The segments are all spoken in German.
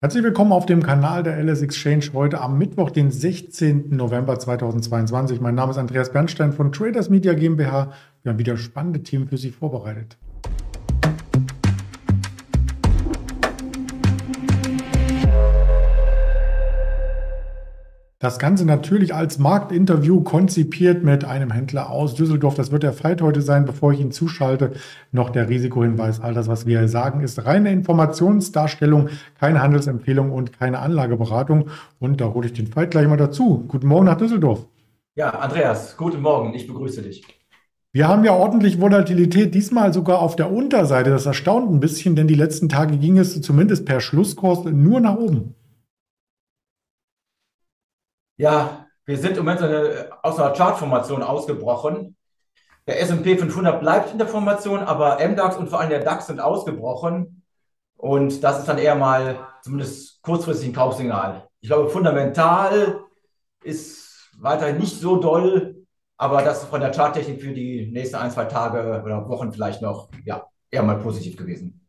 Herzlich willkommen auf dem Kanal der LS Exchange heute am Mittwoch, den 16. November 2022. Mein Name ist Andreas Bernstein von Traders Media GmbH. Wir haben wieder spannende Themen für Sie vorbereitet. Das Ganze natürlich als Marktinterview konzipiert mit einem Händler aus Düsseldorf. Das wird der Fight heute sein. Bevor ich ihn zuschalte, noch der Risikohinweis. All das, was wir sagen, ist reine Informationsdarstellung, keine Handelsempfehlung und keine Anlageberatung. Und da hole ich den Fight gleich mal dazu. Guten Morgen nach Düsseldorf. Ja, Andreas, guten Morgen. Ich begrüße dich. Wir haben ja ordentlich Volatilität, diesmal sogar auf der Unterseite. Das erstaunt ein bisschen, denn die letzten Tage ging es zumindest per Schlusskurs nur nach oben. Ja, wir sind im Moment aus einer Chartformation ausgebrochen. Der S&P 500 bleibt in der Formation, aber MDAX und vor allem der DAX sind ausgebrochen. Und das ist dann eher mal zumindest kurzfristig ein Kaufsignal. Ich glaube, fundamental ist weiterhin nicht so doll, aber das von der Charttechnik für die nächsten ein, zwei Tage oder Wochen vielleicht noch ja, eher mal positiv gewesen.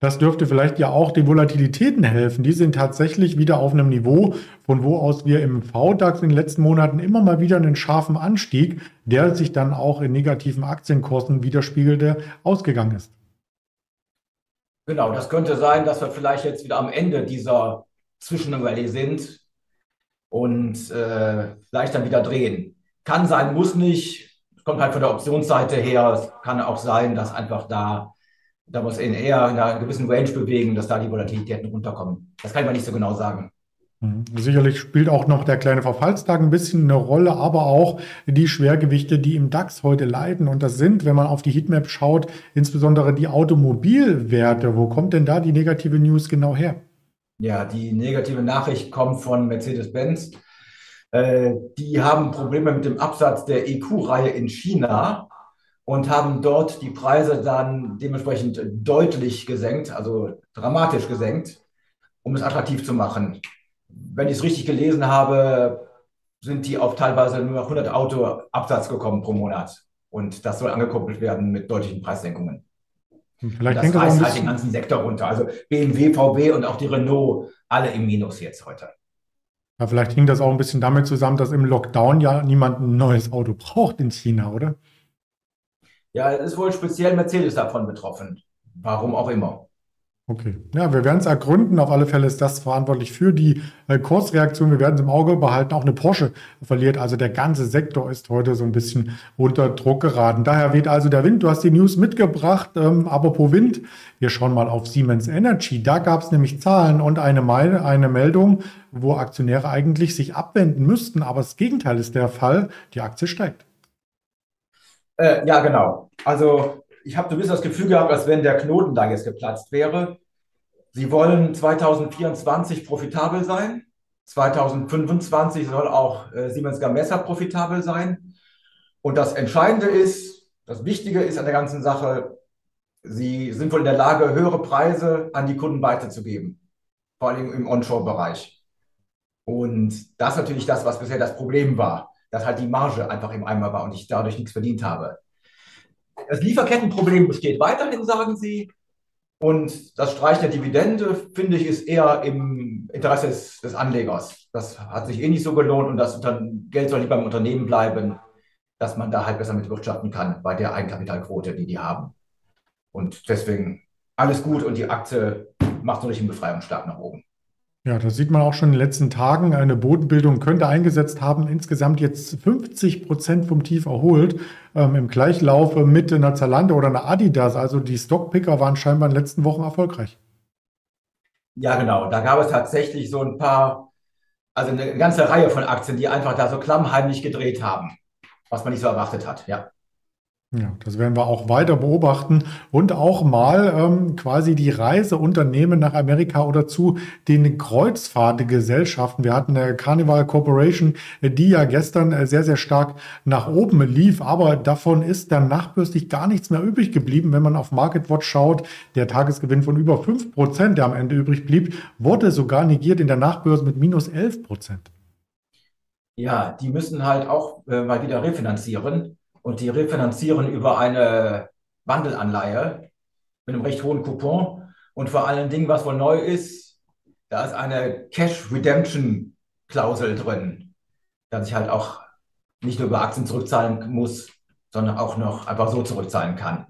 Das dürfte vielleicht ja auch den Volatilitäten helfen. Die sind tatsächlich wieder auf einem Niveau, von wo aus wir im VDAX in den letzten Monaten immer mal wieder einen scharfen Anstieg, der sich dann auch in negativen Aktienkursen widerspiegelte, ausgegangen ist. Genau, das könnte sein, dass wir vielleicht jetzt wieder am Ende dieser Zwischenrallye sind und äh, vielleicht dann wieder drehen. Kann sein, muss nicht. Kommt halt von der Optionsseite her. Es kann auch sein, dass einfach da da muss in eher in einer gewissen Range bewegen, dass da die Volatilitäten runterkommen. Das kann ich mal nicht so genau sagen. Mhm. Sicherlich spielt auch noch der kleine Verfallstag ein bisschen eine Rolle, aber auch die Schwergewichte, die im DAX heute leiden. Und das sind, wenn man auf die Heatmap schaut, insbesondere die Automobilwerte. Wo kommt denn da die negative News genau her? Ja, die negative Nachricht kommt von Mercedes-Benz. Äh, die haben Probleme mit dem Absatz der EQ-Reihe in China und haben dort die Preise dann dementsprechend deutlich gesenkt, also dramatisch gesenkt, um es attraktiv zu machen. Wenn ich es richtig gelesen habe, sind die auf teilweise nur noch 100 Auto Absatz gekommen pro Monat. Und das soll angekoppelt werden mit deutlichen Preissenkungen. Vielleicht das reißt halt den ganzen Sektor runter. Also BMW, VW und auch die Renault, alle im Minus jetzt heute. Ja, vielleicht hing das auch ein bisschen damit zusammen, dass im Lockdown ja niemand ein neues Auto braucht in China, oder? Ja, es ist wohl speziell Mercedes davon betroffen. Warum auch immer. Okay. Ja, wir werden es ergründen. Auf alle Fälle ist das verantwortlich für die äh, Kursreaktion. Wir werden es im Auge behalten. Auch eine Porsche verliert. Also der ganze Sektor ist heute so ein bisschen unter Druck geraten. Daher weht also der Wind. Du hast die News mitgebracht. Ähm, apropos Wind, wir schauen mal auf Siemens Energy. Da gab es nämlich Zahlen und eine, eine Meldung, wo Aktionäre eigentlich sich abwenden müssten. Aber das Gegenteil ist der Fall. Die Aktie steigt. Äh, ja, genau. Also ich habe so ein bisschen das Gefühl gehabt, als wenn der Knoten da jetzt geplatzt wäre. Sie wollen 2024 profitabel sein. 2025 soll auch äh, Siemens Gamesa profitabel sein. Und das Entscheidende ist, das Wichtige ist an der ganzen Sache, sie sind wohl in der Lage, höhere Preise an die Kunden weiterzugeben. Vor allem im Onshore-Bereich. Und das ist natürlich das, was bisher das Problem war dass halt die Marge einfach im Eimer war und ich dadurch nichts verdient habe. Das Lieferkettenproblem besteht weiterhin, sagen Sie. Und das Streichen der Dividende, finde ich, ist eher im Interesse des, des, Anlegers. Das hat sich eh nicht so gelohnt und das Geld soll lieber im Unternehmen bleiben, dass man da halt besser mit wirtschaften kann bei der Eigenkapitalquote, die die haben. Und deswegen alles gut und die Aktie macht so einen Befreiungsschlag nach oben. Ja, das sieht man auch schon in den letzten Tagen. Eine Bodenbildung könnte eingesetzt haben. Insgesamt jetzt 50 Prozent vom Tief erholt. Ähm, Im Gleichlauf mit einer Zalando oder einer Adidas. Also die Stockpicker waren scheinbar in den letzten Wochen erfolgreich. Ja, genau. Da gab es tatsächlich so ein paar, also eine ganze Reihe von Aktien, die einfach da so klammheimlich gedreht haben, was man nicht so erwartet hat. Ja. Ja, das werden wir auch weiter beobachten und auch mal ähm, quasi die Reise unternehmen nach Amerika oder zu den Kreuzfahrtgesellschaften. Wir hatten eine Carnival Corporation, die ja gestern äh, sehr, sehr stark nach oben lief, aber davon ist dann nachbürstig gar nichts mehr übrig geblieben. Wenn man auf MarketWatch schaut, der Tagesgewinn von über fünf Prozent, der am Ende übrig blieb, wurde sogar negiert in der Nachbörse mit minus elf Prozent. Ja, die müssen halt auch äh, mal wieder refinanzieren und die refinanzieren über eine Wandelanleihe mit einem recht hohen Coupon. Und vor allen Dingen, was wohl neu ist, da ist eine Cash Redemption Klausel drin, dass ich halt auch nicht nur über Aktien zurückzahlen muss, sondern auch noch einfach so zurückzahlen kann.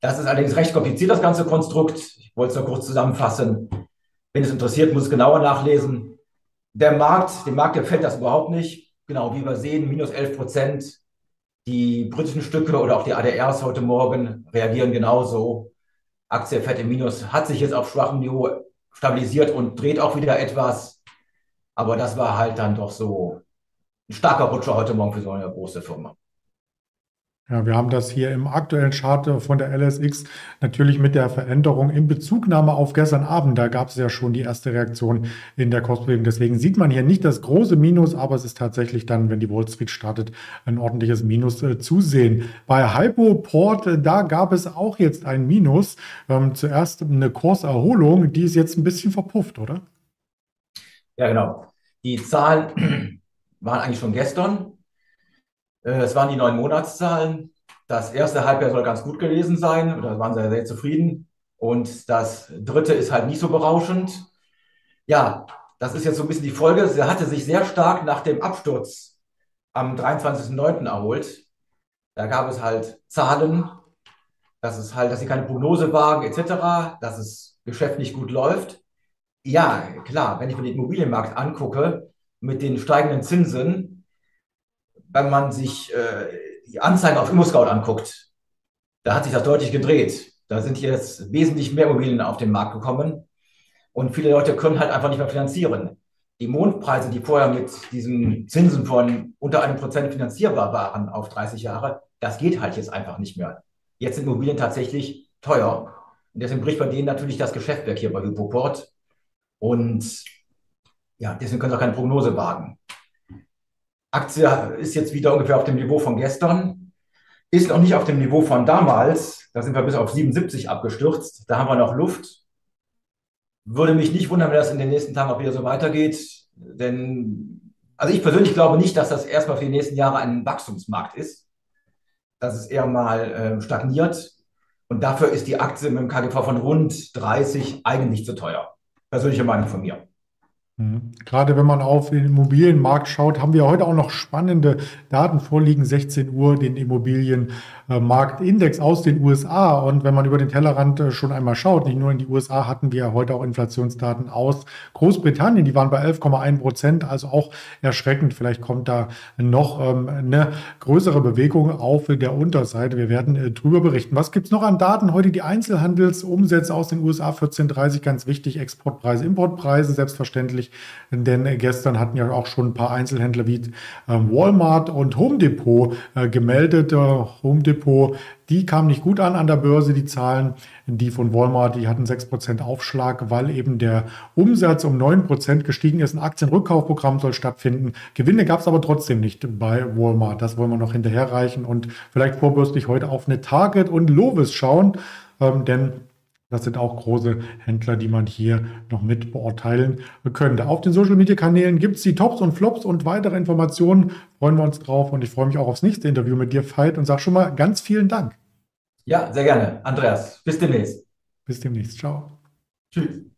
Das ist allerdings recht kompliziert, das ganze Konstrukt. Ich wollte es nur kurz zusammenfassen. Wenn es interessiert, muss es genauer nachlesen. Der Markt, dem Markt gefällt das überhaupt nicht. Genau, wie wir sehen, minus 11 Prozent. Die britischen Stücke oder auch die ADRs heute Morgen reagieren genauso. Aktie fährt im Minus, hat sich jetzt auf schwachem Niveau stabilisiert und dreht auch wieder etwas. Aber das war halt dann doch so ein starker Rutscher heute Morgen für so eine große Firma. Ja, wir haben das hier im aktuellen Chart von der LSX natürlich mit der Veränderung in Bezugnahme auf gestern Abend. Da gab es ja schon die erste Reaktion in der Kursbewegung. Deswegen sieht man hier nicht das große Minus, aber es ist tatsächlich dann, wenn die Wall Street startet, ein ordentliches Minus äh, zu sehen. Bei Hypoport, äh, da gab es auch jetzt ein Minus. Ähm, zuerst eine Kurserholung, die ist jetzt ein bisschen verpufft, oder? Ja, genau. Die Zahlen waren eigentlich schon gestern. Äh, es waren die neun Monatszahlen. Das erste Halbjahr soll ganz gut gewesen sein. Da waren sie sehr, zufrieden. Und das dritte ist halt nicht so berauschend. Ja, das ist jetzt so ein bisschen die Folge. Sie hatte sich sehr stark nach dem Absturz am 23.09. erholt. Da gab es halt Zahlen, dass es halt, dass sie keine Prognose wagen, etc., dass es Geschäft nicht gut läuft. Ja, klar, wenn ich mir den Immobilienmarkt angucke, mit den steigenden Zinsen, wenn man sich äh, die Anzeigen auf ImmoScout anguckt, da hat sich das deutlich gedreht. Da sind jetzt wesentlich mehr Immobilien auf den Markt gekommen und viele Leute können halt einfach nicht mehr finanzieren. Die Mondpreise, die vorher mit diesen Zinsen von unter einem Prozent finanzierbar waren auf 30 Jahre, das geht halt jetzt einfach nicht mehr. Jetzt sind Immobilien tatsächlich teuer. Und deswegen bricht bei denen natürlich das Geschäft weg hier bei Hypoport. Und ja, deswegen können sie auch keine Prognose wagen. Aktie ist jetzt wieder ungefähr auf dem Niveau von gestern, ist noch nicht auf dem Niveau von damals. Da sind wir bis auf 77 abgestürzt. Da haben wir noch Luft. Würde mich nicht wundern, wenn das in den nächsten Tagen auch wieder so weitergeht. Denn, also ich persönlich glaube nicht, dass das erstmal für die nächsten Jahre ein Wachstumsmarkt ist. Dass es eher mal äh, stagniert. Und dafür ist die Aktie mit einem KGV von rund 30 eigentlich zu teuer. Persönliche Meinung von mir. Mhm. Gerade wenn man auf den Immobilienmarkt schaut, haben wir heute auch noch spannende Daten vorliegen. 16 Uhr den Immobilienmarktindex aus den USA. Und wenn man über den Tellerrand äh, schon einmal schaut, nicht nur in die USA, hatten wir heute auch Inflationsdaten aus Großbritannien. Die waren bei 11,1 Prozent, also auch erschreckend. Vielleicht kommt da noch ähm, eine größere Bewegung auf der Unterseite. Wir werden äh, drüber berichten. Was gibt's noch an Daten? Heute die Einzelhandelsumsätze aus den USA 14,30, ganz wichtig. Exportpreise, Importpreise, selbstverständlich natürlich, denn gestern hatten ja auch schon ein paar Einzelhändler wie ähm, Walmart und Home Depot äh, gemeldet. Äh, Home Depot, die kamen nicht gut an an der Börse, die Zahlen. Die von Walmart, die hatten 6% Aufschlag, weil eben der Umsatz um 9% gestiegen ist. Ein Aktienrückkaufprogramm soll stattfinden. Gewinne gab es aber trotzdem nicht bei Walmart. Das wollen wir noch hinterherreichen und vielleicht vorbürstlich heute auf eine Target und Lovis schauen, ähm, denn das sind auch große Händler, die man hier noch mit beurteilen könnte. Auf den Social Media Kanälen gibt es die Tops und Flops und weitere Informationen. Freuen wir uns drauf und ich freue mich auch aufs nächste Interview mit dir, Veit, und sage schon mal ganz vielen Dank. Ja, sehr gerne. Andreas, bis demnächst. Bis demnächst. Ciao. Tschüss.